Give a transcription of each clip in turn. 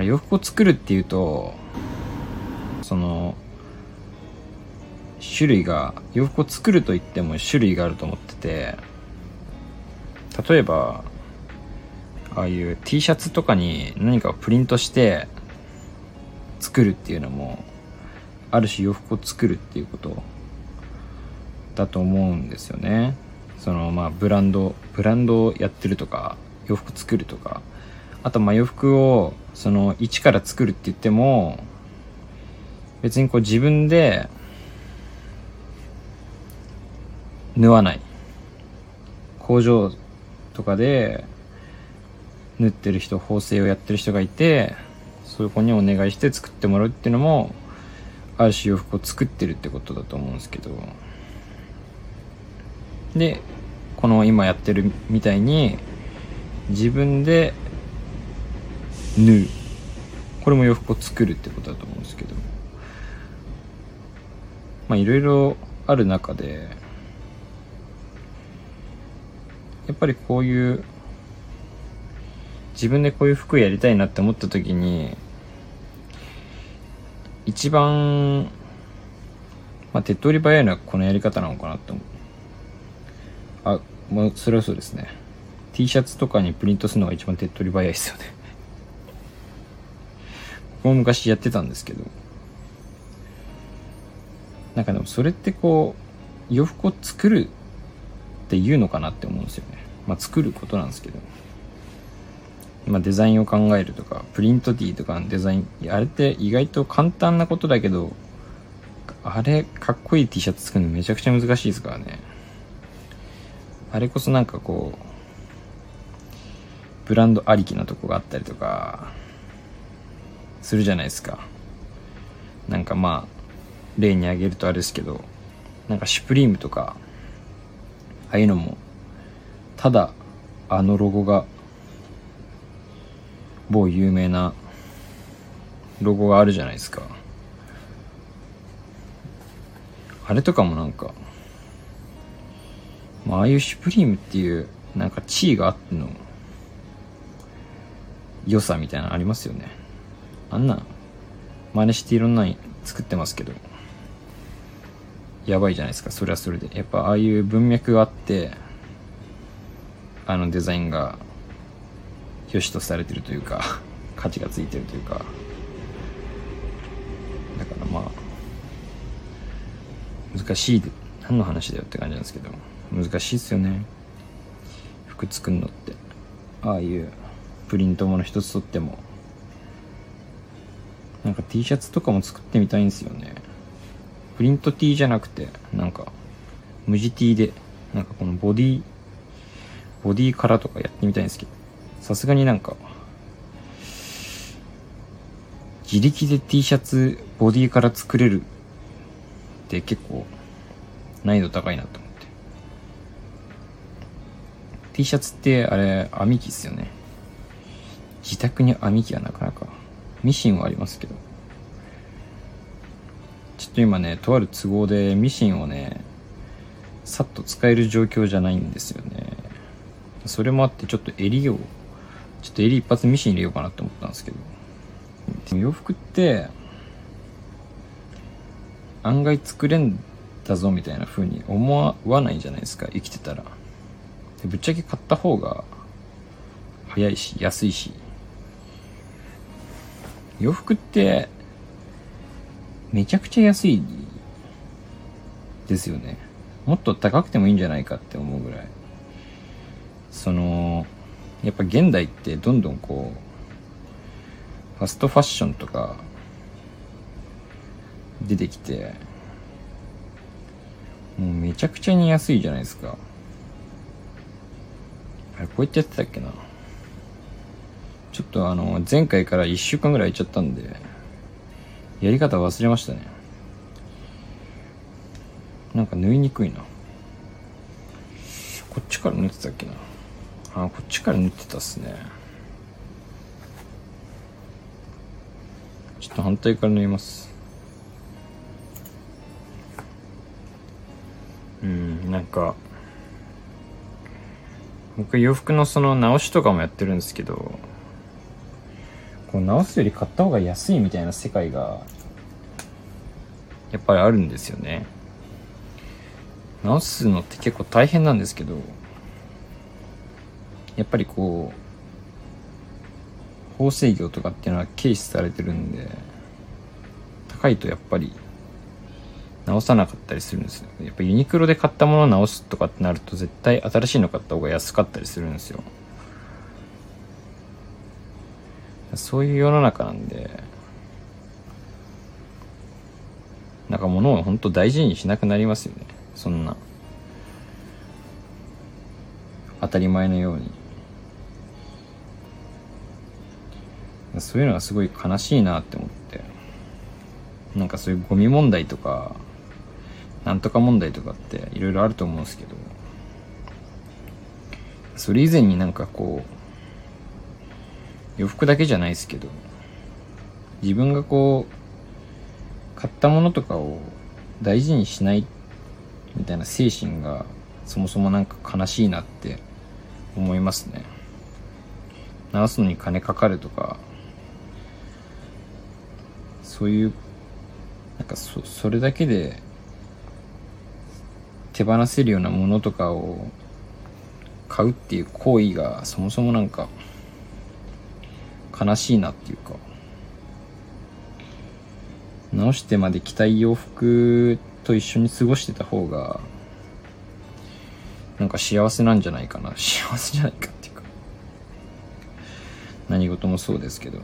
から洋服を作るっていうとその種類が洋服を作るといっても種類があると思ってて例えばああいう T シャツとかに何かをプリントして作るっていうのもある種洋服を作るっていうことだと思うんですよね。そのまあブランドブランドをやってるとか洋服作るとかあとまあ洋服をその一から作るって言っても別にこう自分で縫わない。工場とかで縫ってる人縫製をやってる人がいてそういう子にお願いして作ってもらうっていうのもある種洋服を作ってるってことだと思うんですけど。でこの今やってるみたいに自分で縫うこれも洋服を作るってことだと思うんですけど。まあいろいろある中でやっぱりこういう自分でこういう服やりたいなって思った時に一番、まあ、手っ取り早いのはこのやり方なのかなって思うあもうそれはそうですね。T シャツとかにプリントするのが一番手っ取り早いですよね。も昔やってたんですけど。なんかでもそれってこう洋服を作るって言うのかなって思うんですよね。まあ作ることなんですけど。まあデザインを考えるとかプリント T とかのデザインあれって意外と簡単なことだけどあれかっこいい T シャツ作るのめちゃくちゃ難しいですからね。あれこそなんかこうブランドありきのとこがあったりとかするじゃないですか。なんかまあ例に挙げるとあれですけどなんかシュプリームとかああいうのもただあのロゴが某有名なロゴがあるじゃないですか。あれとかもなんか、まあ、ああいうシュプリームっていうなんか地位があっての良さみたいなのありますよね。あんな真似していろんな作ってますけどやばいじゃないですか。それはそれで。やっぱああいう文脈があってあのデザインが良しとされてるというか価値がついてるというか。だからまあ難しい何の話だよって感じなんですけど難しいっすよね。服作るのって。ああいうプリントもの一つとってもなんか T シャツとかも作ってみたいんですよねプリント T じゃなくて、なんか、無地 T で、なんかこのボディ、ボディカラーとかやってみたいんですけど、さすがになんか、自力で T シャツ、ボディから作れるって結構難易度高いなと思って。T シャツってあれ、編み機っすよね。自宅に編み機はなかなか。ミシンはありますけど。ちょっと今ね、とある都合でミシンをね、さっと使える状況じゃないんですよね。それもあってちょっと襟を、ちょっと襟一発ミシン入れようかなって思ったんですけど。洋服って、案外作れんだぞみたいな風に思わないじゃないですか、生きてたら。でぶっちゃけ買った方が早いし、安いし。洋服ってめちゃくちゃ安いですよね。もっと高くてもいいんじゃないかって思うぐらい。その、やっぱ現代ってどんどんこう、ファストファッションとか出てきて、もうめちゃくちゃに安いじゃないですか。あれ、こうやってやってたっけな。ちょっとあの、前回から1週間ぐらい空いちゃったんで、やり方忘れましたね。なんか縫いにくいな。こっちから縫ってたっけな。あこっちから縫ってたっすね。ちょっと反対から縫います。うんなんか僕洋服のその直しとかもやってるんですけどこう直すより買った方が安いみたいな世界がやっぱりあるんですよね。直すのって結構大変なんですけどやっぱりこう縫製業とかっていうのは軽視されてるんで高いとやっぱり直さなかったりするんですよ。やっぱユニクロで買ったものを直すとかってなると絶対新しいの買った方が安かったりするんですよ。そういう世の中なんでなんか物を本当大事にしなくなりますよね。そんな。当たり前のように。そういうのがすごい悲しいなって思って。なんかそういうゴミ問題とかなんとか問題とかっていろいろあると思うんですけど。それ以前になんかこう洋服だけじゃないですけど自分がこう買ったものとかを大事にしないみたいな精神がそもそもなんか悲しいなって思いますね。直すのに金かかるとかそういうなんかそそれだけで手放せるようなものとかを買うっていう行為がそもそもなんか悲しいなっていうか。直してまで着たい洋服と一緒に過ごしてた方がなんか幸せなんじゃないかな。幸せじゃないかっていうか。何事もそうですけど。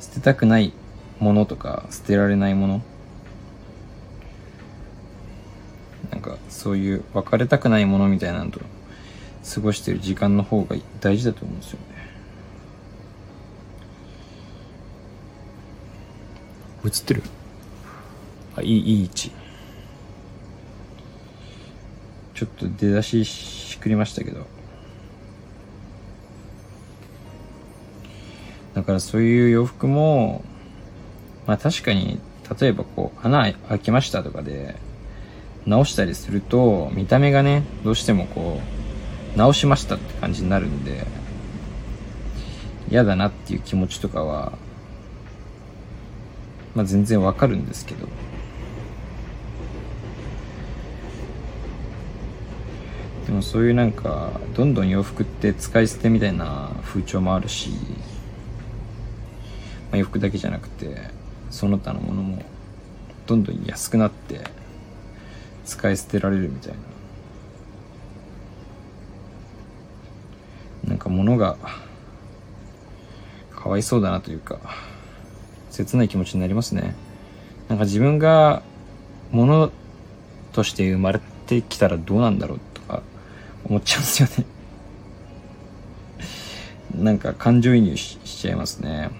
捨てたくないものとか捨てられないもの。なんかそういう別れたくないものみたいなのと過ごしてる時間の方が大事だと思うんですよね。映ってる？あいいいい位置。ちょっと出だししくりましたけど。だからそういう洋服もまあ確かに例えばこう穴開きましたとかで直したりすると見た目がねどうしてもこう直しましたって感じになるんで嫌だなっていう気持ちとかはまあ全然わかるんですけど。でもそういうなんかどんどん洋服って使い捨てみたいな風潮もあるし、まあ、洋服だけじゃなくてその他のものもどんどん安くなって使い捨てられるみたいな。なんか物がかわいそうだなというか切ない気持ちになりますね。なんか自分が物として生まれてきたらどうなんだろうとか思っちゃうんですよね。なんか感情移入しちゃいますね。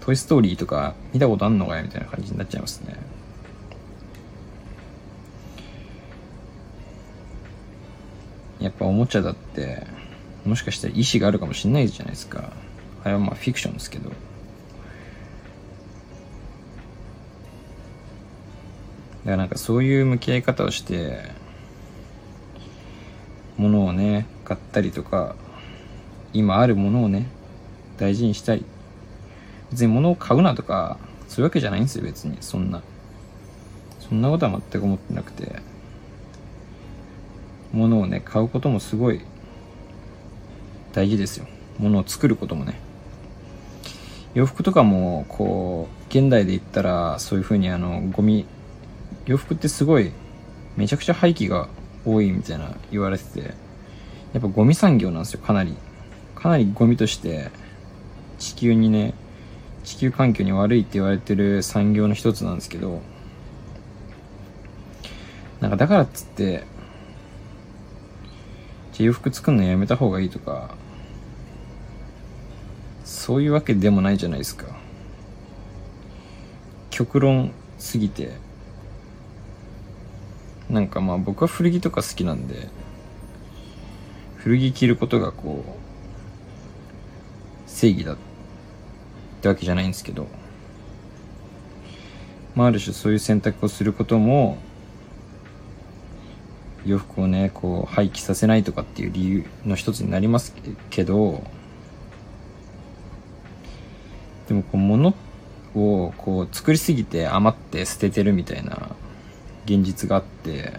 トイストーリーとか見たことあんのかよみたいな感じになっちゃいますね。やっぱおもちゃだってもしかしたら意志があるかもしれないじゃないですか。あれはまあフィクションですけど。だからなんかそういう向き合い方をして物をね買ったりとか今あるものをね大事にしたい。別に物を買うなとかそういうわけじゃないんですよ別に。そんな。そんなことは全く思ってなくて。ものをね買うこともすごい大事ですよ。ものを作ることもね。洋服とかもこう現代で言ったらそういう風にあのゴミ洋服ってすごいめちゃくちゃ廃棄が多いみたいな言われててやっぱゴミ産業なんですよかなり。かなりゴミとして地球にね地球環境に悪いって言われてる産業の一つなんですけどなんかだからっつってじゃ洋服作るのやめた方がいいとかそういうわけでもないじゃないですか。極論すぎて。なんかまあ僕は古着とか好きなんで古着着ることがこう正義だってわけじゃないんですけどまあある種そういう選択をすることも洋服をねこう廃棄させないとかっていう理由の一つになりますけどでもこう物をこう作りすぎて余って捨ててるみたいな現実があって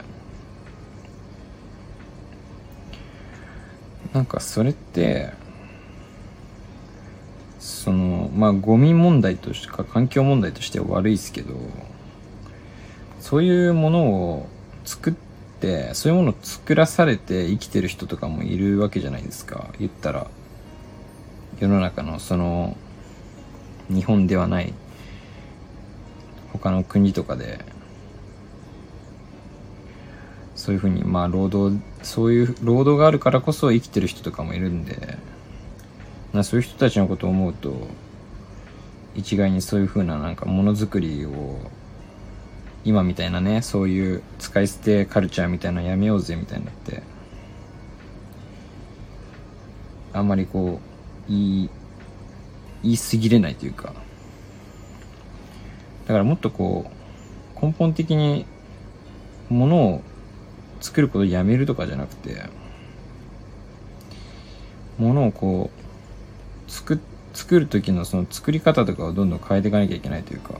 なんかそれってそのまあゴミ問題としか環境問題としては悪いですけどそういうものを作ってそういうものを作らされて生きてる人とかもいるわけじゃないですか。言ったら世の中のその日本ではない他の国とかでそういうふうにまあ労働そういう労働があるからこそ生きてる人とかもいるんでなそういう人たちのことを思うと一概にそういうふうななんかものづくりを今みたいなねそういう使い捨てカルチャーみたいなやめようぜみたいになってあんまりこう言い言い過ぎれないというか。だからもっとこう根本的にものを作ることをやめるとかじゃなくてものをこう作作る時のその作り方とかをどんどん変えていかなきゃいけないというか。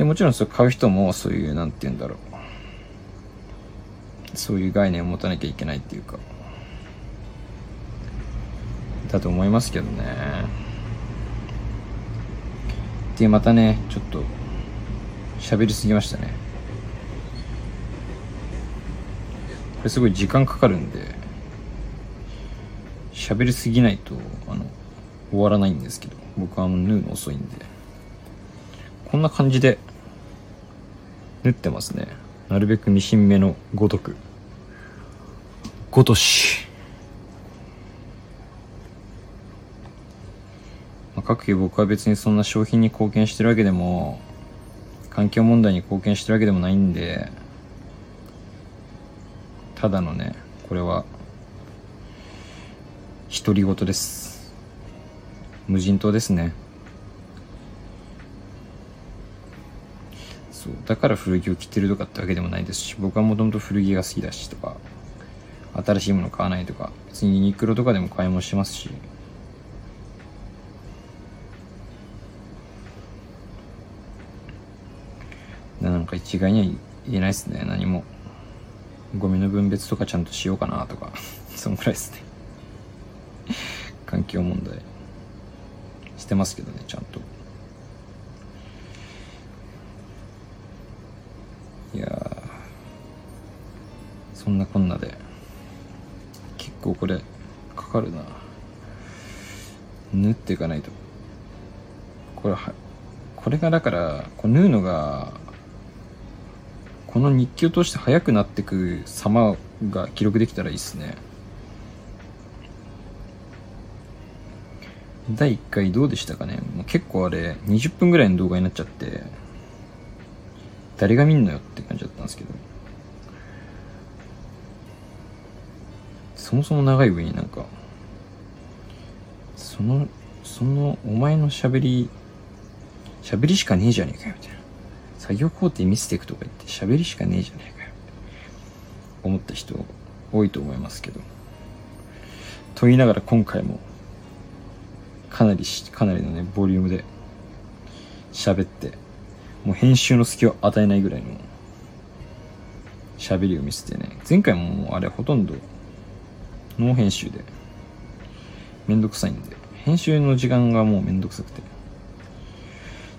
でもちろんそれ買う人もそういうなんて言うんだろう。そういう概念を持たなきゃいけないっていうか。だと思いますけどね。でまたねちょっと喋りすぎましたね。これすごい時間かかるんで喋りすぎないとあの終わらないんですけど僕はあの縫うの遅いんで。こんな感じで縫ってますね。なるべくミシン目のごとく。ごとし、まあ、各家僕は別にそんな商品に貢献してるわけでも環境問題に貢献してるわけでもないんでただのねこれは独り言です。無人島ですね。そう。だから古着を着てるとかってわけでもないですし僕はもともと古着が好きだしとか新しいもの買わないとか別にユニクロとかでも買い物してますし。なんか一概には言えないですね。何も。ゴミの分別とかちゃんとしようかなとか。そんぐらいですね。環境問題。してますけどねちゃんと。そんなこんなで。結構これかかるな。縫っていかないと。これはこれがだからこう縫うのがこの日記を通して速くなってく様が記録できたらいいっすね。第1回どうでしたかね？もう結構あれ20分ぐらいの動画になっちゃって誰が見んのよって感じだったんですけど。そもそも長い上になんかそのそのお前の喋り喋りしかねえじゃねえかよみたいな。作業工程見せていくとか言って喋りしかねえじゃねえかよ思った人多いと思いますけど。と言いながら今回もかなりかなりのねボリュームで喋ってもう編集の隙を与えないぐらいの喋りを見せてね。前回ももうあれほとんどノー編集で。めんどくさいんで。編集の時間がもうめんどくさくて。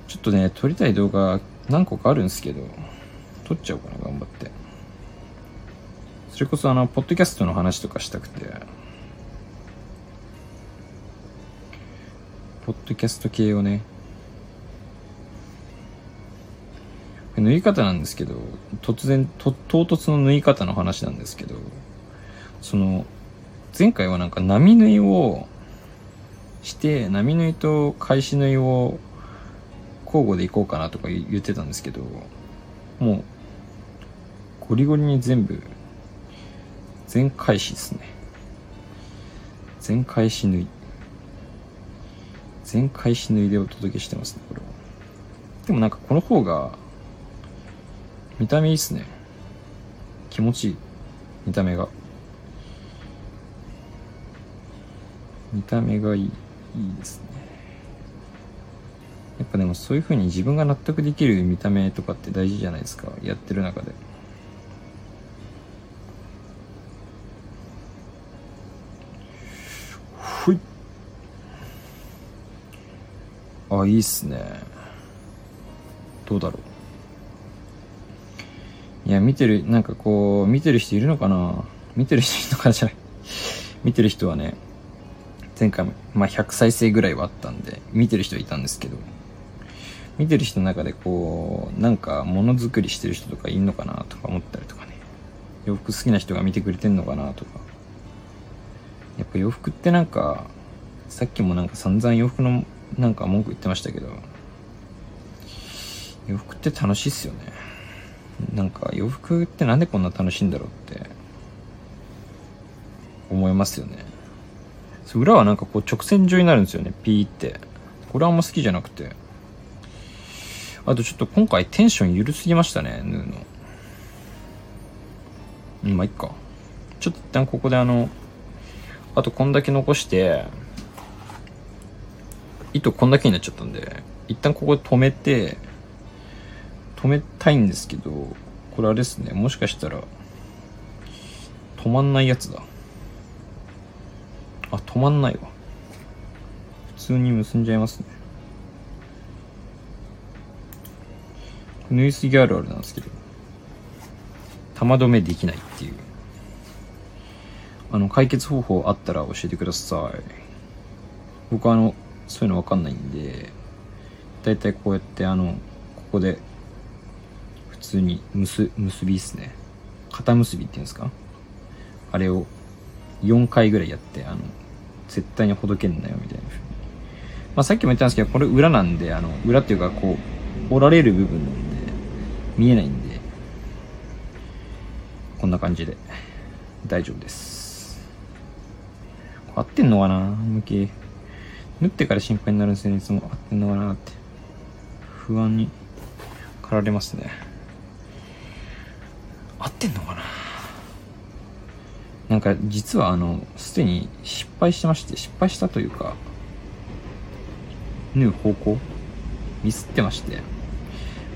ちょっとね撮りたい動画何個かあるんですけど、撮っちゃおうかな、頑張って。それこそあの、ポッドキャストの話とかしたくて、ポッドキャスト系をね、縫い方なんですけど、突然、と、唐突の縫い方の話なんですけど、その、前回はなんか波縫いをして、波縫いと返し縫いを交互でいこうかなとか言ってたんですけど、もう、ゴリゴリに全部、全返しですね。全返し縫い。全返し縫いでお届けしてますね、これは。でもなんかこの方が、見た目いいっすね。気持ちいい。見た目が。見た目がいい。いいですね。やっぱでもそういう風に自分が納得できる見た目とかって大事じゃないですか。やってる中で。ふい。あいいっすね。どうだろう。いや見てるなんかこう見てる人いるのかな。見てる人いるのかな。じゃない。見てる人はね前回も、まあ、100再生ぐらいはあったんで見てる人いたんですけど見てる人の中でこうなんかものづくりしてる人とかいんのかなとか思ったりとかね。洋服好きな人が見てくれてんのかなとか。やっぱ洋服ってなんかさっきもなんか散々洋服のなんか文句言ってましたけど洋服って楽しいっすよね。なんか洋服ってなんでこんな楽しいんだろうって思いますよね。裏はなんかこう直線状になるんですよねピーってこれはあんま好きじゃなくてあとちょっと今回テンション緩すぎましたね、ヌーの。まあ、いっか。ちょっと一旦ここであの、あとこんだけ残して、糸こんだけになっちゃったんで、一旦ここで止めて、止めたいんですけど、これあれですね、もしかしたら、止まんないやつだ。あ、止まんないわ。普通に結んじゃいますね。縫いすぎあるあるなんですけど、玉止めできないっていう。あの、解決方法あったら教えてください。僕はあの、そういうのわかんないんで、だいたいこうやってあの、ここで、普通に結、結びっすね。肩結びっていうんですか？あれを4回ぐらいやって、あの、絶対にほどけんなよみたいな風に。まあさっきも言ったんですけど、これ裏なんで、あの、裏っていうかこう、折られる部分なんで見えないんで、こんな感じで大丈夫です。合ってんのかな向き。縫ってから心配になるんですよね、いつも。合ってんのかなって。不安に駆られますね。合ってんのかななんか実はあの、すでに失敗してまして、失敗したというか、縫う方向ミスってまして、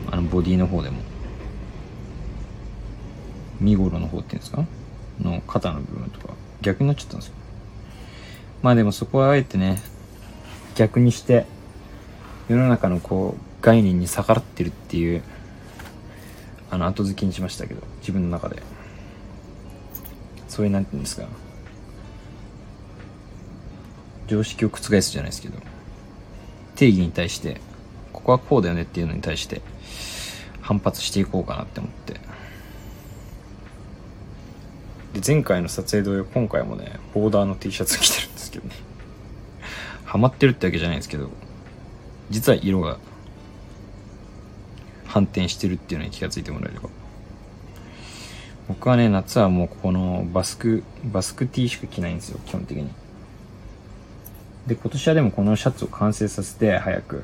あの、ボディの方でも。身頃の方っていうんですかの肩の部分とか、逆になっちゃったんですよ。まあでもそこはあえてね、逆にして、世の中のこう、概念に逆らってるっていう、あの、後付けにしましたけど、自分の中で。そういう、なんて言うんですか。常識を覆すじゃないですけど、定義に対して、ここはこうだよねっていうのに対して、反発していこうかなって思って。で、前回の撮影同様、今回もね、ボーダーの T シャツ着てるんですけどね。ハマってるってわけじゃないんですけど、実は色が反転してるっていうのに気がついてもらえれば。僕はね、夏はもうこのバスク、バスク T しか着ないんですよ、基本的に。で、今年はでもこのシャツを完成させて、早く。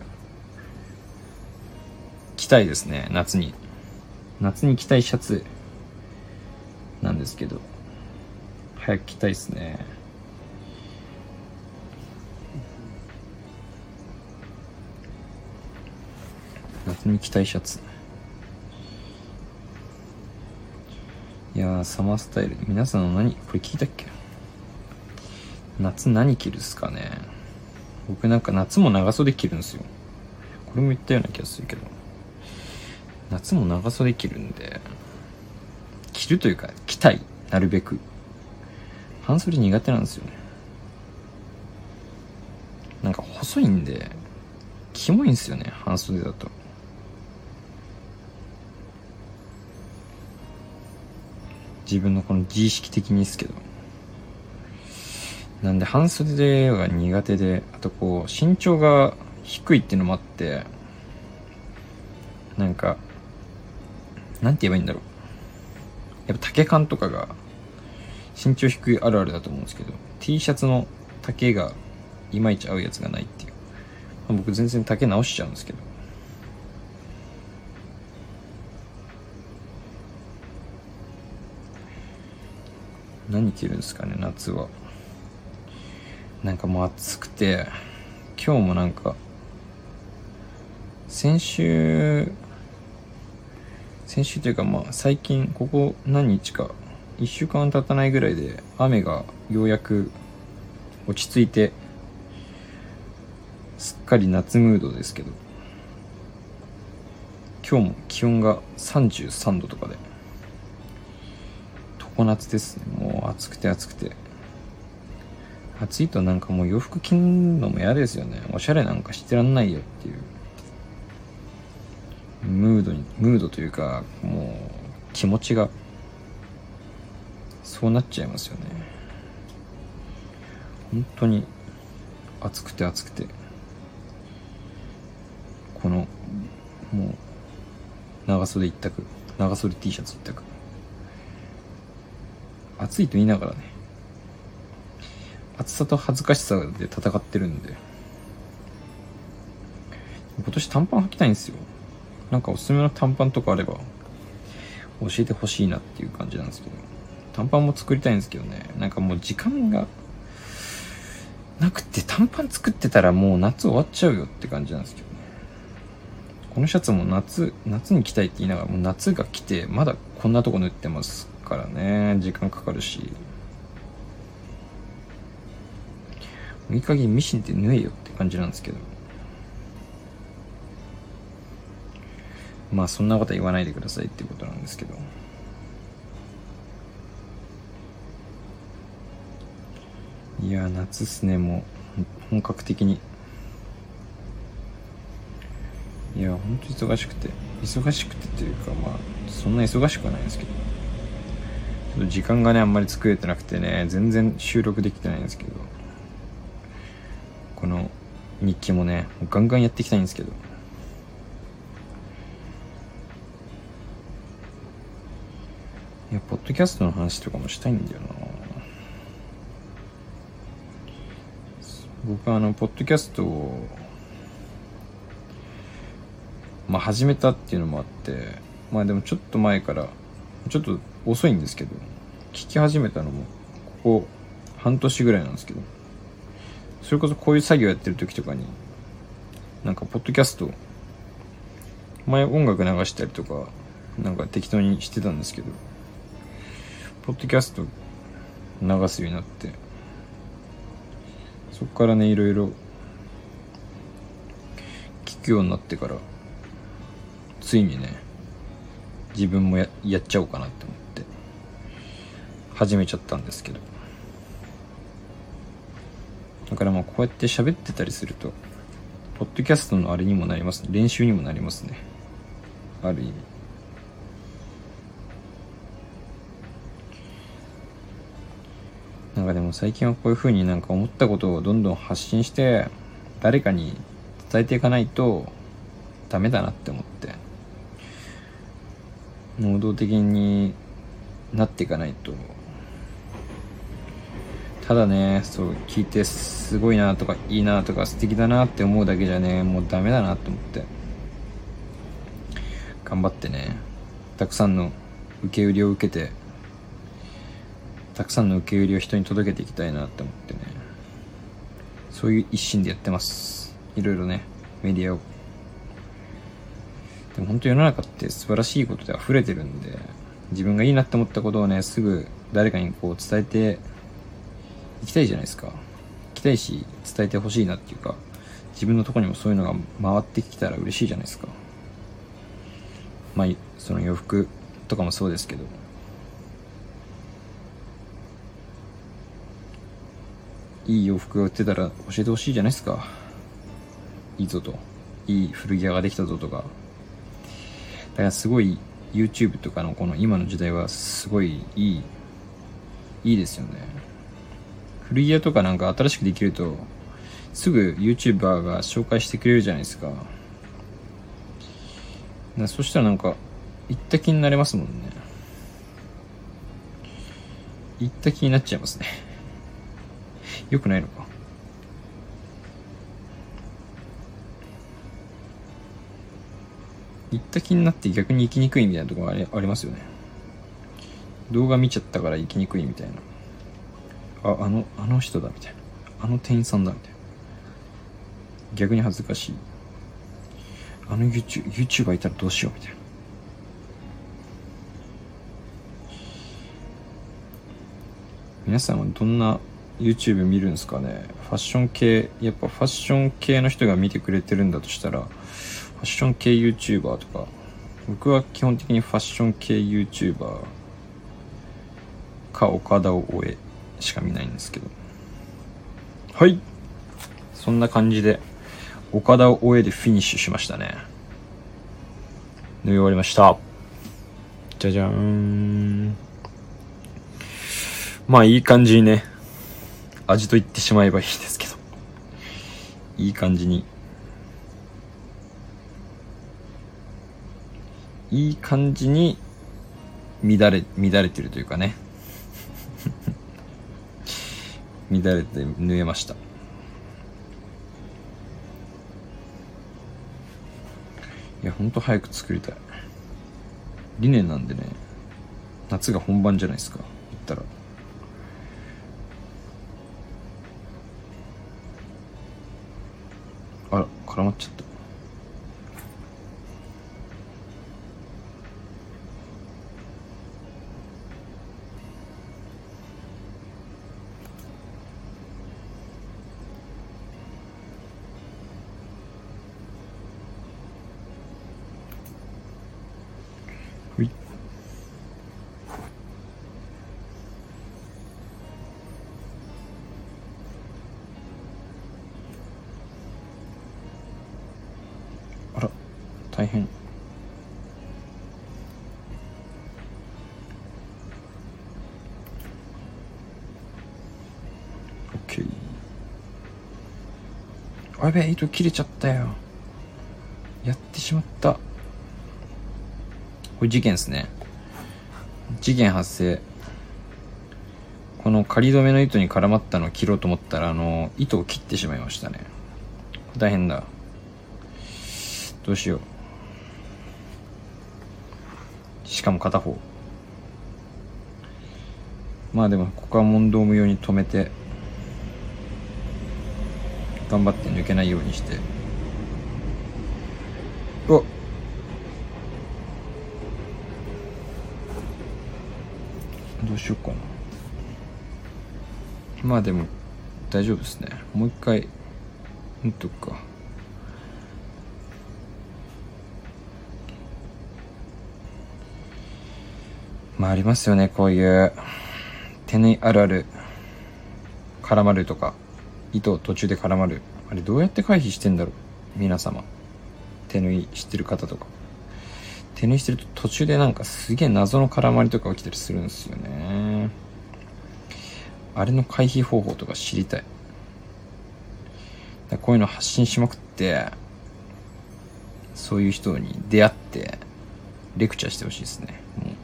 着たいですね、夏に。夏に着たいシャツなんですけど、早く着たいですね。夏に着たいシャツ。や、サマースタイル。皆さんの何、これ聞いたっけ？夏何着るっすかね？僕なんか夏も長袖着るんですよ。これも言ったような気がするけど。夏も長袖着るんで、着るというか、着たい。なるべく。半袖苦手なんですよね。なんか細いんで、キモいんですよね、半袖だと。自分のこの自意識的にですけど。なんで半袖が苦手で、あとこう、身長が低いっていうのもあって、なんか、なんて言えばいいんだろう。やっぱ丈感とかが、身長低いあるあるだと思うんですけど、T シャツの丈がいまいち合うやつがないっていう。僕全然丈直しちゃうんですけど。何着るんですかね、夏は。なんかもう暑くて、今日もなんか先週先週というかまあ最近ここ何日か1週間経たないぐらいで雨がようやく落ち着いてすっかり夏ムードですけど今日も気温が33度とかで常夏です。ねもう暑くて暑くて。暑いとなんかもう洋服着るのも嫌ですよね。おしゃれなんかしてらんないよっていう。ムードにムードというかもう気持ちがそうなっちゃいますよね。本当に暑くて暑くて。このもう長袖一択。長袖 T シャツ一択。暑いと言いながらね暑さと恥ずかしさで戦ってるんで。今年短パン履きたいんですよ。なんかおすすめの短パンとかあれば教えてほしいなっていう感じなんですけど。短パンも作りたいんですけどね。なんかもう時間がなくて短パン作ってたらもう夏終わっちゃうよって感じなんですけどね。このシャツも夏夏に着たいって言いながらもう夏が来てまだこんなとこ縫ってます。からね時間かかるし。いい加減ミシンって縫えよって感じなんですけど。まあそんなことは言わないでくださいっていうことなんですけど。いや夏っすねもう。本格的に。いやほんと忙しくて。忙しくてというかまあそんな忙しくはないですけど。時間がねあんまり作れてなくてね全然収録できてないんですけど。この日記もねガンガンやっていきたいんですけど。いやポッドキャストの話とかもしたいんだよな。僕はあのポッドキャストをまあ始めたっていうのもあってまあでもちょっと前からちょっと遅いんですけど聞き始めたのもここ半年ぐらいなんですけどそれこそこういう作業やってる時とかになんかポッドキャスト前音楽流したりとかなんか適当にしてたんですけどポッドキャスト流すようになってそっからねいろいろ聞くようになってからついにね自分もややっちゃおうかなって思って。始めちゃったんですけど。だからまあこうやって喋ってたりするとポッドキャストのあれにもなりますね。練習にもなりますね。ある意味。なんかでも最近はこういう風になんか思ったことをどんどん発信して誰かに伝えていかないとダメだなって思って。能動的になっていかないと。ただねそう聞いてすごいなとかいいなとか素敵だなって思うだけじゃねもうダメだなと思って。頑張ってね。たくさんの受け売りを受けてたくさんの受け売りを人に届けていきたいなって思ってね。そういう一心でやってます。いろいろねメディアを。でも本当世の中って素晴らしいことで溢れてるんで自分がいいなって思ったことをねすぐ誰かにこう伝えていきたいじゃないですか。行きたいし伝えてほしいなっていうか自分のとこにもそういうのが回ってきたら嬉しいじゃないですか。まあその洋服とかもそうですけど。いい洋服が売ってたら教えてほしいじゃないですか。いいぞと。いい古着屋ができたぞとか。だからすごい YouTube とかのこの今の時代はすごいいいいいですよね。古着屋とかなんか新しくできるとすぐ YouTuber が紹介してくれるじゃないですか。かそしたらなんか行った気になれますもんね。行った気になっちゃいますね。よくないのか。行った気になって逆に行きにくいみたいなところありありますよね。動画見ちゃったから行きにくいみたいな。ああのあの人だみたいな。あの店員さんだみたいな。逆に恥ずかしい。あの YouTube YouTuber いたらどうしようみたいな。皆さんはどんな YouTube 見るんですかね？ファッション系やっぱファッション系の人が見てくれてるんだとしたらファッション系 YouTuber とか。僕は基本的にファッション系 YouTuber か岡田を終え。しか見ないんですけど。はい。そんな感じで岡田を終えでフィニッシュしましたね。縫い終わりました。じゃじゃーん。まあいい感じにね味と言ってしまえばいいですけど。いい感じに。いい感じに乱れ乱れてるというかね。乱れて縫えました。いやほんと早く作りたい。理念なんでね夏が本番じゃないですか言ったら。あら絡まっちゃった。大変。あやべえ糸切れちゃったよ。やってしまった。これ事件ですね。事件発生。この仮止めの糸に絡まったのを切ろうと思ったらあの糸を切ってしまいましたね。大変だ。どうしようしかも片方。まあでもここは問答無用に止めて頑張って抜けないようにして。うわ。どうしようかな。まあでも大丈夫ですね。もう一回打っとくか。まあありますよねこういう手縫いあるある絡まるとか糸途中で絡まる。あれどうやって回避してんだろう皆様。手縫いしてる方とか。手縫いしてると途中でなんかすげえ謎の絡まりとか起きたりするんですよね。あれの回避方法とか知りたい。だこういうの発信しまくってそういう人に出会ってレクチャーしてほしいですね。もう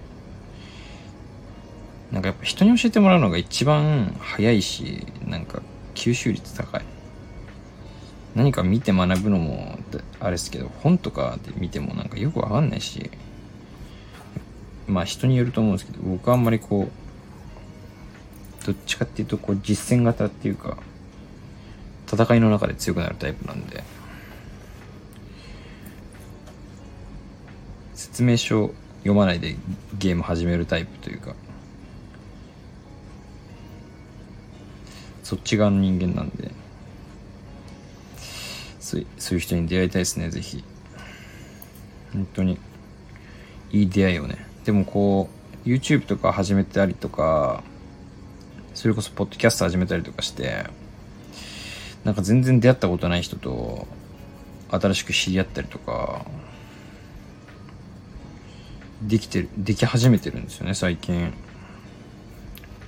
なんかやっぱ人に教えてもらうのが一番早いしなんか吸収率高い。何か見て学ぶのもあれですけど本とかで見てもなんかよくわかんないしまあ人によると思うんですけど僕はあんまりこうどっちかっていうとこう実践型っていうか戦いの中で強くなるタイプなんで説明書読まないでゲーム始めるタイプというかそっち側の人間なんで。そういう人に出会いたいですねぜひ。本当に。いい出会いをね。でもこう YouTube とか始めたりとかそれこそポッドキャスト始めたりとかしてなんか全然出会ったことない人と新しく知り合ったりとかできてるでき始めてるんですよね最近。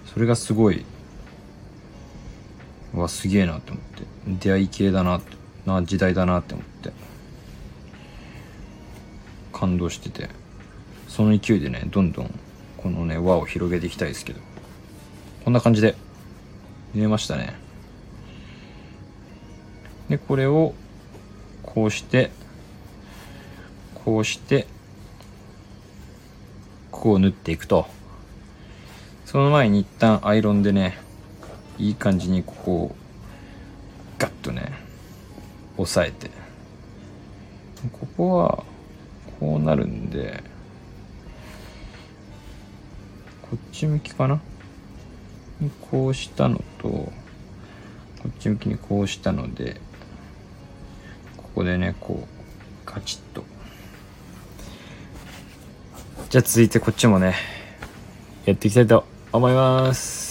それがすごいわすげえなって思って。出会い系だなってな時代だなって思って。感動してて。その勢いでねどんどんこのね輪を広げていきたいですけど。こんな感じで見えましたね。でこれをこうしてこうしてここを縫っていくと。その前に一旦アイロンでねいい感じにここをガッとね押さえて。ここはこうなるんでこっち向きかな？こうしたのとこっち向きにこうしたのでここでねこうカチッと。じゃあ続いてこっちもねやっていきたいと思います。